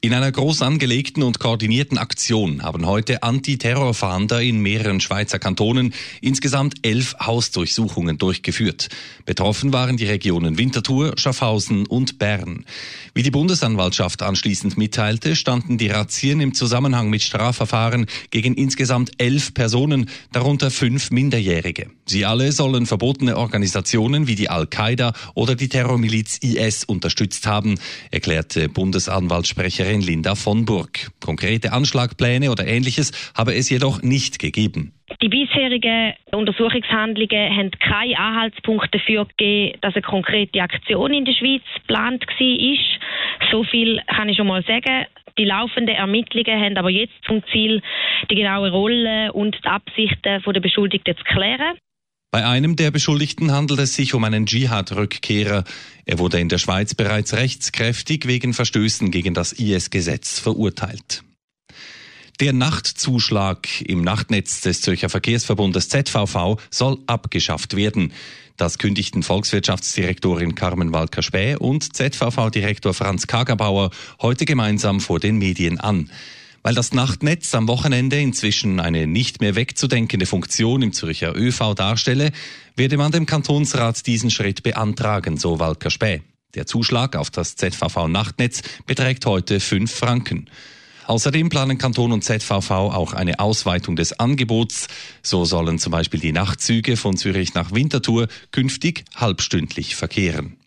In einer groß angelegten und koordinierten Aktion haben heute Antiterrorfahnder in mehreren Schweizer Kantonen insgesamt elf Hausdurchsuchungen durchgeführt. Betroffen waren die Regionen Winterthur, Schaffhausen und Bern. Wie die Bundesanwaltschaft anschließend mitteilte, standen die Razzien im Zusammenhang mit Strafverfahren gegen insgesamt elf Personen, darunter fünf Minderjährige. Sie alle sollen verbotene Organisationen wie die Al-Qaida oder die Terrormiliz IS unterstützt haben, erklärte Bundesanwaltssprecherin Sprecherin Linda von Burg. Konkrete Anschlagpläne oder ähnliches habe es jedoch nicht gegeben. Die bisherigen Untersuchungshandlungen haben keinen Anhaltspunkt dafür gegeben, dass eine konkrete Aktion in der Schweiz geplant war. So viel kann ich schon mal sagen. Die laufenden Ermittlungen haben aber jetzt zum Ziel, die genaue Rolle und die Absichten der Beschuldigten zu klären. Bei einem der Beschuldigten handelt es sich um einen Dschihad-Rückkehrer. Er wurde in der Schweiz bereits rechtskräftig wegen Verstößen gegen das IS-Gesetz verurteilt. Der Nachtzuschlag im Nachtnetz des Zürcher Verkehrsverbundes ZVV soll abgeschafft werden. Das kündigten Volkswirtschaftsdirektorin Carmen Walker-Späh und ZVV-Direktor Franz Kagerbauer heute gemeinsam vor den Medien an. Weil das Nachtnetz am Wochenende inzwischen eine nicht mehr wegzudenkende Funktion im Zürcher ÖV darstelle, werde man dem Kantonsrat diesen Schritt beantragen, so Walker Späh. Der Zuschlag auf das ZVV-Nachtnetz beträgt heute 5 Franken. Außerdem planen Kanton und ZVV auch eine Ausweitung des Angebots. So sollen zum Beispiel die Nachtzüge von Zürich nach Winterthur künftig halbstündlich verkehren.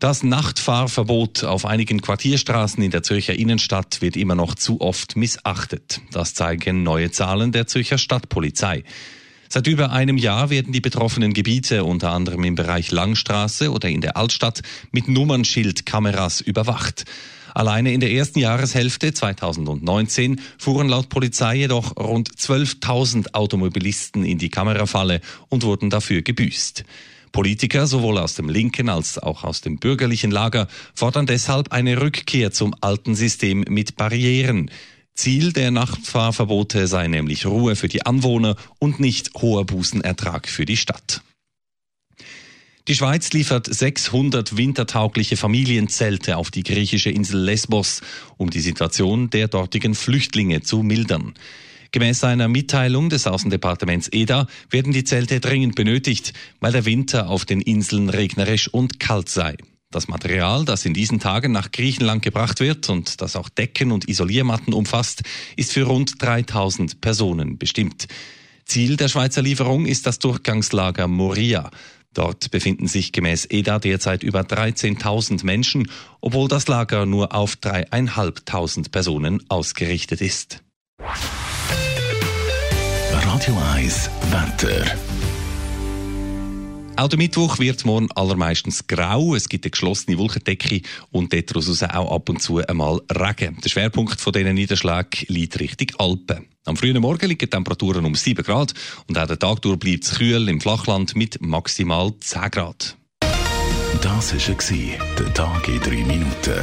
Das Nachtfahrverbot auf einigen Quartierstraßen in der Zürcher Innenstadt wird immer noch zu oft missachtet. Das zeigen neue Zahlen der Zürcher Stadtpolizei. Seit über einem Jahr werden die betroffenen Gebiete unter anderem im Bereich Langstraße oder in der Altstadt mit Nummernschildkameras überwacht. Alleine in der ersten Jahreshälfte 2019 fuhren laut Polizei jedoch rund 12.000 Automobilisten in die Kamerafalle und wurden dafür gebüßt. Politiker sowohl aus dem linken als auch aus dem bürgerlichen Lager fordern deshalb eine Rückkehr zum alten System mit Barrieren. Ziel der Nachtfahrverbote sei nämlich Ruhe für die Anwohner und nicht hoher Bußenertrag für die Stadt. Die Schweiz liefert 600 wintertaugliche Familienzelte auf die griechische Insel Lesbos, um die Situation der dortigen Flüchtlinge zu mildern. Gemäß einer Mitteilung des Außendepartements EDA werden die Zelte dringend benötigt, weil der Winter auf den Inseln regnerisch und kalt sei. Das Material, das in diesen Tagen nach Griechenland gebracht wird und das auch Decken und Isoliermatten umfasst, ist für rund 3000 Personen bestimmt. Ziel der Schweizer Lieferung ist das Durchgangslager Moria. Dort befinden sich gemäß EDA derzeit über 13.000 Menschen, obwohl das Lager nur auf dreieinhalbtausend Personen ausgerichtet ist. Radio 1 Wetter. Auch der Mittwoch wird morgen allermeistens grau. Es gibt eine geschlossene Wolkendecke und daraus auch ab und zu einmal Regen. Der Schwerpunkt von diesen Niederschlägen liegt Richtung Alpen. Am frühen Morgen liegen Temperaturen um 7 Grad und auch der Tag durch bleibt es kühl im Flachland mit maximal 10 Grad. Das war der Tag in 3 Minuten.